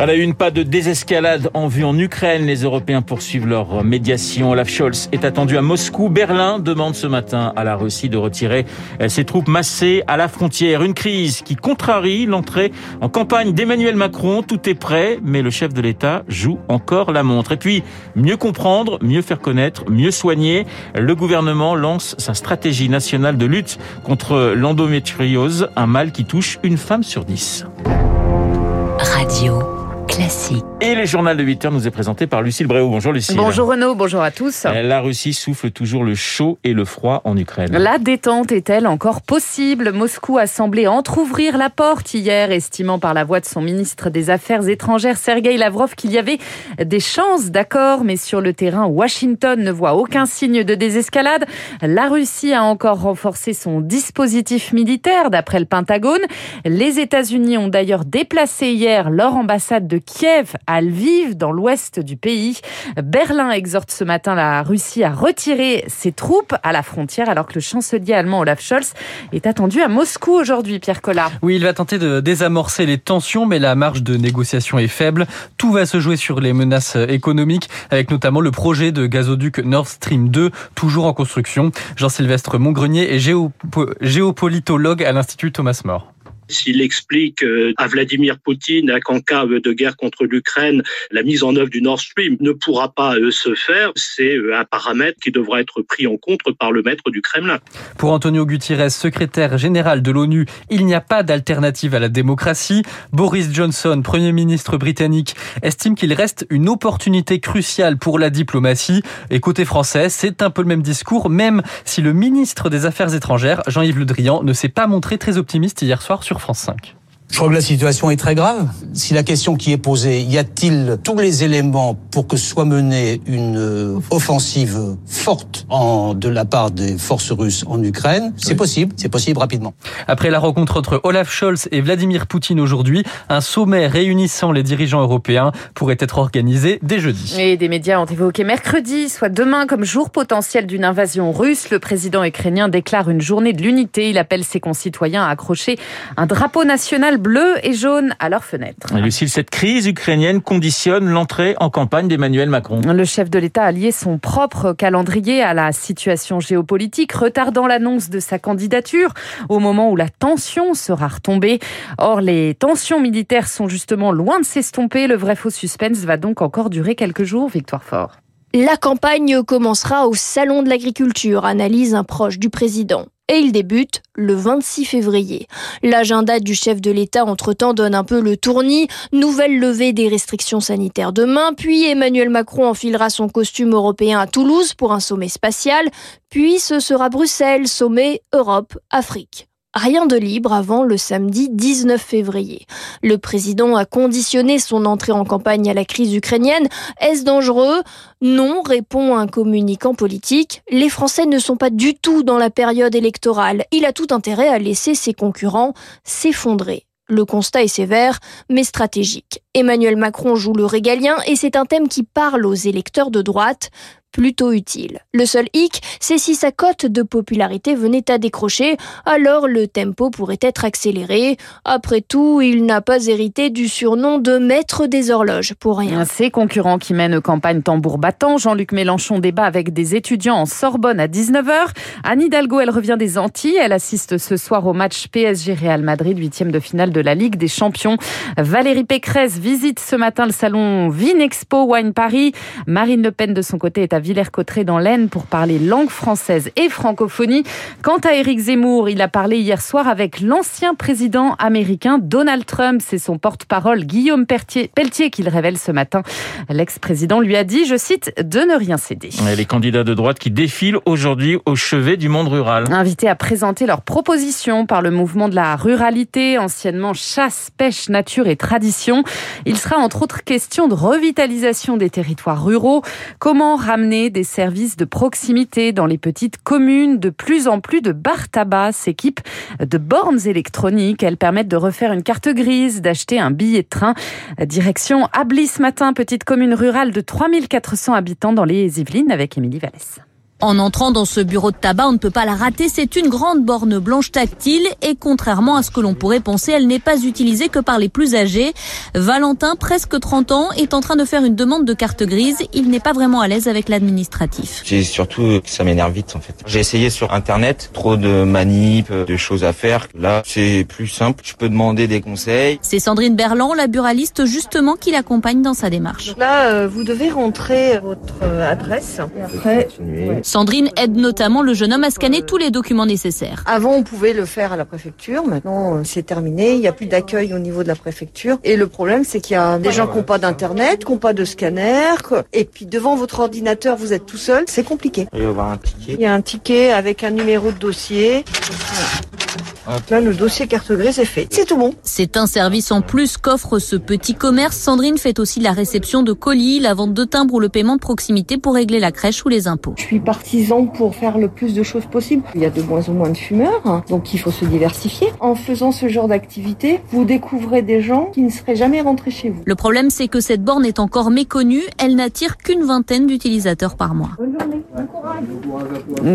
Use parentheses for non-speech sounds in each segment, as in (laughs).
À la une, pas de désescalade en vue en Ukraine. Les Européens poursuivent leur médiation. Olaf Scholz est attendu à Moscou. Berlin demande ce matin à la Russie de retirer ses troupes massées à la frontière. Une crise qui contrarie l'entrée en campagne d'Emmanuel Macron. Tout est prêt, mais le chef de l'État joue encore la montre. Et puis, mieux comprendre, mieux faire connaître, mieux soigner. Le gouvernement lance sa stratégie nationale de lutte contre l'endométriose, un mal qui touche une femme sur dix. Radio classique. Et le journal de 8 heures nous est présenté par Lucille Bréau. Bonjour Lucille. Bonjour Renaud, bonjour à tous. La Russie souffle toujours le chaud et le froid en Ukraine. La détente est-elle encore possible? Moscou a semblé entr'ouvrir la porte hier, estimant par la voix de son ministre des Affaires étrangères Sergei Lavrov qu'il y avait des chances d'accord, mais sur le terrain, Washington ne voit aucun signe de désescalade. La Russie a encore renforcé son dispositif militaire, d'après le Pentagone. Les États-Unis ont d'ailleurs déplacé hier leur ambassade de Kiev à Lviv, dans l'ouest du pays. Berlin exhorte ce matin la Russie à retirer ses troupes à la frontière, alors que le chancelier allemand Olaf Scholz est attendu à Moscou aujourd'hui, Pierre Collat. Oui, il va tenter de désamorcer les tensions, mais la marge de négociation est faible. Tout va se jouer sur les menaces économiques, avec notamment le projet de gazoduc Nord Stream 2, toujours en construction. Jean-Sylvestre Montgrenier est géopolitologue à l'Institut Thomas More. S'il explique euh, à Vladimir Poutine qu'en cas euh, de guerre contre l'Ukraine, la mise en œuvre du Nord Stream ne pourra pas euh, se faire, c'est un paramètre qui devra être pris en compte par le maître du Kremlin. Pour Antonio Gutiérrez, secrétaire général de l'ONU, il n'y a pas d'alternative à la démocratie. Boris Johnson, Premier ministre britannique, estime qu'il reste une opportunité cruciale pour la diplomatie. Et côté français, c'est un peu le même discours, même si le ministre des Affaires étrangères, Jean-Yves Le Drian, ne s'est pas montré très optimiste hier soir sur France 5. Je crois que la situation est très grave. Si la question qui est posée, y a-t-il tous les éléments pour que soit menée une euh, offensive forte en, de la part des forces russes en Ukraine? C'est possible, c'est possible rapidement. Après la rencontre entre Olaf Scholz et Vladimir Poutine aujourd'hui, un sommet réunissant les dirigeants européens pourrait être organisé dès jeudi. Et des médias ont évoqué mercredi, soit demain, comme jour potentiel d'une invasion russe. Le président ukrainien déclare une journée de l'unité. Il appelle ses concitoyens à accrocher un drapeau national bleu et jaune à leurs fenêtres. Lucille, cette crise ukrainienne conditionne l'entrée en campagne d'Emmanuel Macron. Le chef de l'État a lié son propre calendrier à la situation géopolitique, retardant l'annonce de sa candidature au moment où la tension sera retombée. Or, les tensions militaires sont justement loin de s'estomper. Le vrai faux suspense va donc encore durer quelques jours. Victoire Fort. La campagne commencera au Salon de l'Agriculture, analyse un proche du président et il débute le 26 février. L'agenda du chef de l'État entre-temps donne un peu le tournis, nouvelle levée des restrictions sanitaires demain, puis Emmanuel Macron enfilera son costume européen à Toulouse pour un sommet spatial, puis ce sera Bruxelles, sommet Europe-Afrique. Rien de libre avant le samedi 19 février. Le président a conditionné son entrée en campagne à la crise ukrainienne. Est-ce dangereux? Non, répond un communicant politique. Les Français ne sont pas du tout dans la période électorale. Il a tout intérêt à laisser ses concurrents s'effondrer. Le constat est sévère, mais stratégique. Emmanuel Macron joue le régalien et c'est un thème qui parle aux électeurs de droite plutôt utile. Le seul hic, c'est si sa cote de popularité venait à décrocher, alors le tempo pourrait être accéléré. Après tout, il n'a pas hérité du surnom de maître des horloges pour rien. Ses concurrents qui mènent campagne tambour battant, Jean-Luc Mélenchon débat avec des étudiants en Sorbonne à 19h. Anne Hidalgo, elle revient des Antilles, elle assiste ce soir au match PSG Real Madrid, huitième de finale de la Ligue des Champions. Valérie Pécresse visite ce matin le salon Vinexpo Wine Paris. Marine Le Pen de son côté est à Villers-Cotterêts dans l'Aisne pour parler langue française et francophonie. Quant à Éric Zemmour, il a parlé hier soir avec l'ancien président américain Donald Trump. C'est son porte-parole Guillaume Pelletier qui le révèle ce matin. L'ex-président lui a dit, je cite, de ne rien céder. les candidats de droite qui défilent aujourd'hui au chevet du monde rural. Invités à présenter leurs propositions par le mouvement de la ruralité, anciennement chasse, pêche, nature et tradition. Il sera entre autres question de revitalisation des territoires ruraux, comment ramener des services de proximité dans les petites communes? De plus en plus de bar tabac s'équipent de bornes électroniques. Elles permettent de refaire une carte grise, d'acheter un billet de train. Direction Ablis matin, petite commune rurale de 3400 habitants dans les Yvelines avec Émilie Vallès. En entrant dans ce bureau de tabac, on ne peut pas la rater. C'est une grande borne blanche tactile et contrairement à ce que l'on pourrait penser, elle n'est pas utilisée que par les plus âgés. Valentin, presque 30 ans, est en train de faire une demande de carte grise. Il n'est pas vraiment à l'aise avec l'administratif. J'ai surtout que ça m'énerve vite en fait. J'ai essayé sur internet, trop de manip, de choses à faire. Là, c'est plus simple. Je peux demander des conseils. C'est Sandrine Berland, la buraliste justement, qui l'accompagne dans sa démarche. là, euh, vous devez rentrer votre euh, adresse. Et après, Sandrine aide notamment le jeune homme à scanner tous les documents nécessaires. Avant, on pouvait le faire à la préfecture. Maintenant, euh, c'est terminé. Il n'y a plus d'accueil au niveau de la préfecture. Et le problème, c'est qu'il y a des gens qui n'ont pas d'internet, qui n'ont pas de scanner. Et puis devant votre ordinateur, vous êtes tout seul. C'est compliqué. Il y a un ticket. Il y a un ticket avec un numéro de dossier. Là, le dossier carte grise est fait. C'est tout bon. C'est un service en plus qu'offre ce petit commerce. Sandrine fait aussi la réception de colis, la vente de timbres ou le paiement de proximité pour régler la crèche ou les impôts. Je suis partisan pour faire le plus de choses possible. Il y a de moins en moins de fumeurs, hein, donc il faut se diversifier. En faisant ce genre d'activité, vous découvrez des gens qui ne seraient jamais rentrés chez vous. Le problème, c'est que cette borne est encore méconnue. Elle n'attire qu'une vingtaine d'utilisateurs par mois. Bonne journée, bon courage.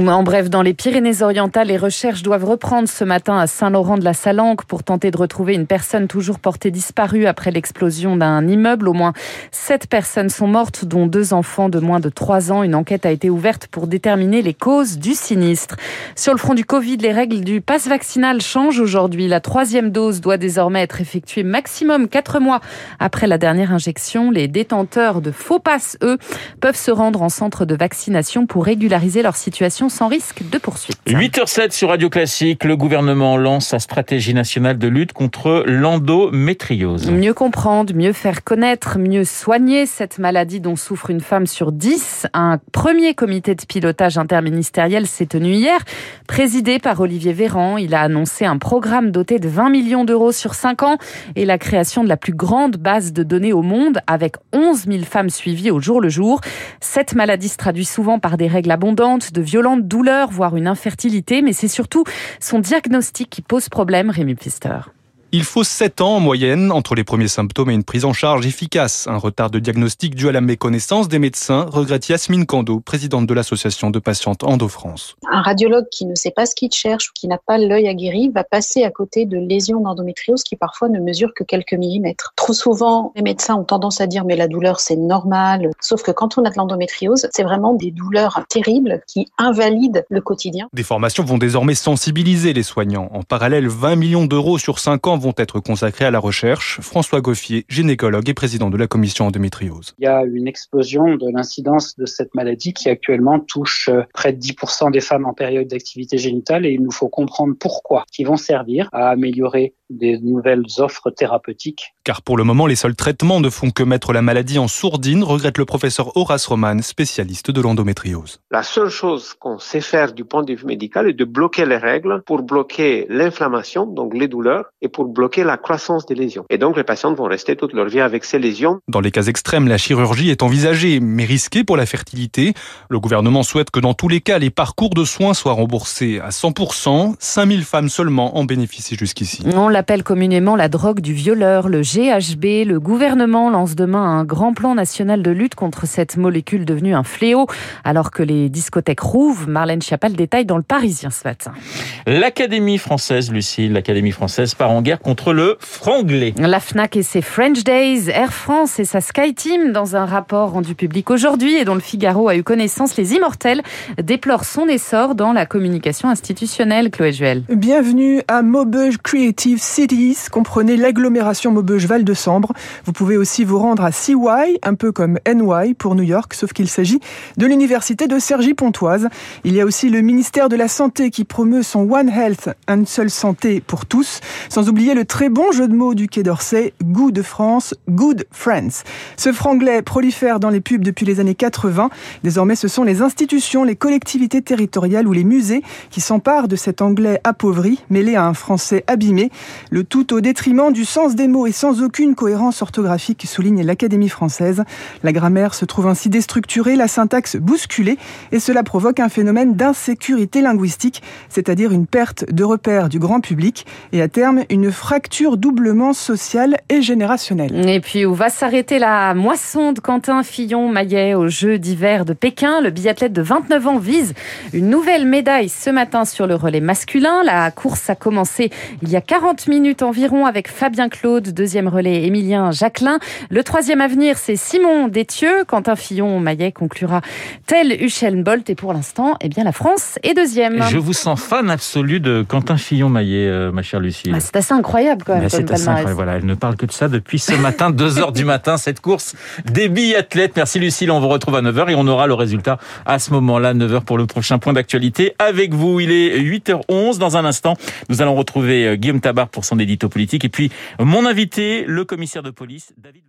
En bref, dans les Pyrénées-Orientales, les recherches doivent reprendre ce matin à Saint-Laurent-de-la-Salanque pour tenter de retrouver une personne toujours portée disparue après l'explosion d'un immeuble. Au moins sept personnes sont mortes, dont deux enfants de moins de trois ans. Une enquête a été ouverte pour déterminer les causes du sinistre. Sur le front du Covid, les règles du pass vaccinal changent aujourd'hui. La troisième dose doit désormais être effectuée maximum quatre mois après la dernière injection. Les détenteurs de faux passes, eux, peuvent se rendre en centre de vaccination pour régulariser leur situation sans risque de poursuite. 8h07 sur Radio Classique, le gouvernement lance sa stratégie nationale de lutte contre l'endométriose. Mieux comprendre, mieux faire connaître, mieux soigner cette maladie dont souffre une femme sur dix. Un premier comité de pilotage interministériel s'est tenu hier, présidé par Olivier Véran. Il a annoncé un programme doté de 20 millions d'euros sur 5 ans et la création de la plus grande base de données au monde avec 11 000 femmes suivies au jour le jour. Cette maladie se traduit souvent par des règles abondantes, de violentes douleurs, voire une infertilité, mais c'est surtout son diagnostic qui pose problème, Rémi Pfister. Il faut 7 ans en moyenne entre les premiers symptômes et une prise en charge efficace. Un retard de diagnostic dû à la méconnaissance des médecins, regrette Yasmine Kando, présidente de l'association de patientes Endo-France. Un radiologue qui ne sait pas ce qu'il cherche ou qui n'a pas l'œil aguerri va passer à côté de lésions d'endométriose qui parfois ne mesurent que quelques millimètres. Trop souvent, les médecins ont tendance à dire mais la douleur c'est normal. Sauf que quand on a de l'endométriose, c'est vraiment des douleurs terribles qui invalident le quotidien. Des formations vont désormais sensibiliser les soignants. En parallèle, 20 millions d'euros sur 5 ans vont être consacrés à la recherche. François Goffier, gynécologue et président de la commission endométriose. Il y a une explosion de l'incidence de cette maladie qui actuellement touche euh, près de 10% des femmes en période d'activité génitale et il nous faut comprendre pourquoi, qui vont servir à améliorer des nouvelles offres thérapeutiques. Car pour le moment, les seuls traitements ne font que mettre la maladie en sourdine, regrette le professeur Horace Roman, spécialiste de l'endométriose. La seule chose qu'on sait faire du point de vue médical est de bloquer les règles pour bloquer l'inflammation, donc les douleurs, et pour bloquer la croissance des lésions. Et donc les patientes vont rester toute leur vie avec ces lésions. Dans les cas extrêmes, la chirurgie est envisagée, mais risquée pour la fertilité. Le gouvernement souhaite que dans tous les cas, les parcours de soins soient remboursés à 100%. 5000 femmes seulement en bénéficient jusqu'ici. On l'appelle communément la drogue du violeur, le GHB. Le gouvernement lance demain un grand plan national de lutte contre cette molécule devenue un fléau, alors que les discothèques rouvent. Marlène Chapal détaille dans le Parisien ce matin. L'Académie française, Lucie, l'Académie française part en guerre contre le franglais. La FNAC et ses French Days, Air France et sa SkyTeam, dans un rapport rendu public aujourd'hui et dont le Figaro a eu connaissance, les immortels déplorent son essor dans la communication institutionnelle, Chloé Juel. Bienvenue à Maubeuge Creative Cities, comprenez l'agglomération Maubeuge-Val de Sambre. Vous pouvez aussi vous rendre à CY, un peu comme NY pour New York, sauf qu'il s'agit de l'université de Cergy-Pontoise. Il y a aussi le ministère de la Santé qui promeut son One Health, une seule santé pour tous, sans oublier le très bon jeu de mots du Quai d'Orsay, Good France, Good Friends. Ce franglais prolifère dans les pubs depuis les années 80. Désormais, ce sont les institutions, les collectivités territoriales ou les musées qui s'emparent de cet anglais appauvri, mêlé à un français abîmé, le tout au détriment du sens des mots et sans sans aucune cohérence orthographique, souligne l'Académie française. La grammaire se trouve ainsi déstructurée, la syntaxe bousculée, et cela provoque un phénomène d'insécurité linguistique, c'est-à-dire une perte de repères du grand public et à terme une fracture doublement sociale et générationnelle. Et puis où va s'arrêter la moisson de Quentin Fillon-Maillet aux Jeux d'hiver de Pékin? Le biathlète de 29 ans vise une nouvelle médaille ce matin sur le relais masculin. La course a commencé il y a 40 minutes environ avec Fabien Claude, deuxième relais Émilien Jacquelin. Le troisième à venir, c'est Simon Détieux. Quentin Fillon-Maillet conclura tel Usain Bolt et pour l'instant, eh bien la France est deuxième. Je vous sens fan absolu de Quentin Fillon-Maillet, euh, ma chère Lucie. Ah, c'est assez incroyable quand même. C'est assez incroyable. Voilà, elle ne parle que de ça depuis ce matin, (laughs) 2 heures du matin, cette course des biathlètes. Merci Lucille, on vous retrouve à 9h et on aura le résultat à ce moment-là, 9h pour le prochain point d'actualité avec vous. Il est 8h11. Dans un instant, nous allons retrouver euh, Guillaume Tabar pour son édito politique et puis mon invité, le commissaire de police, David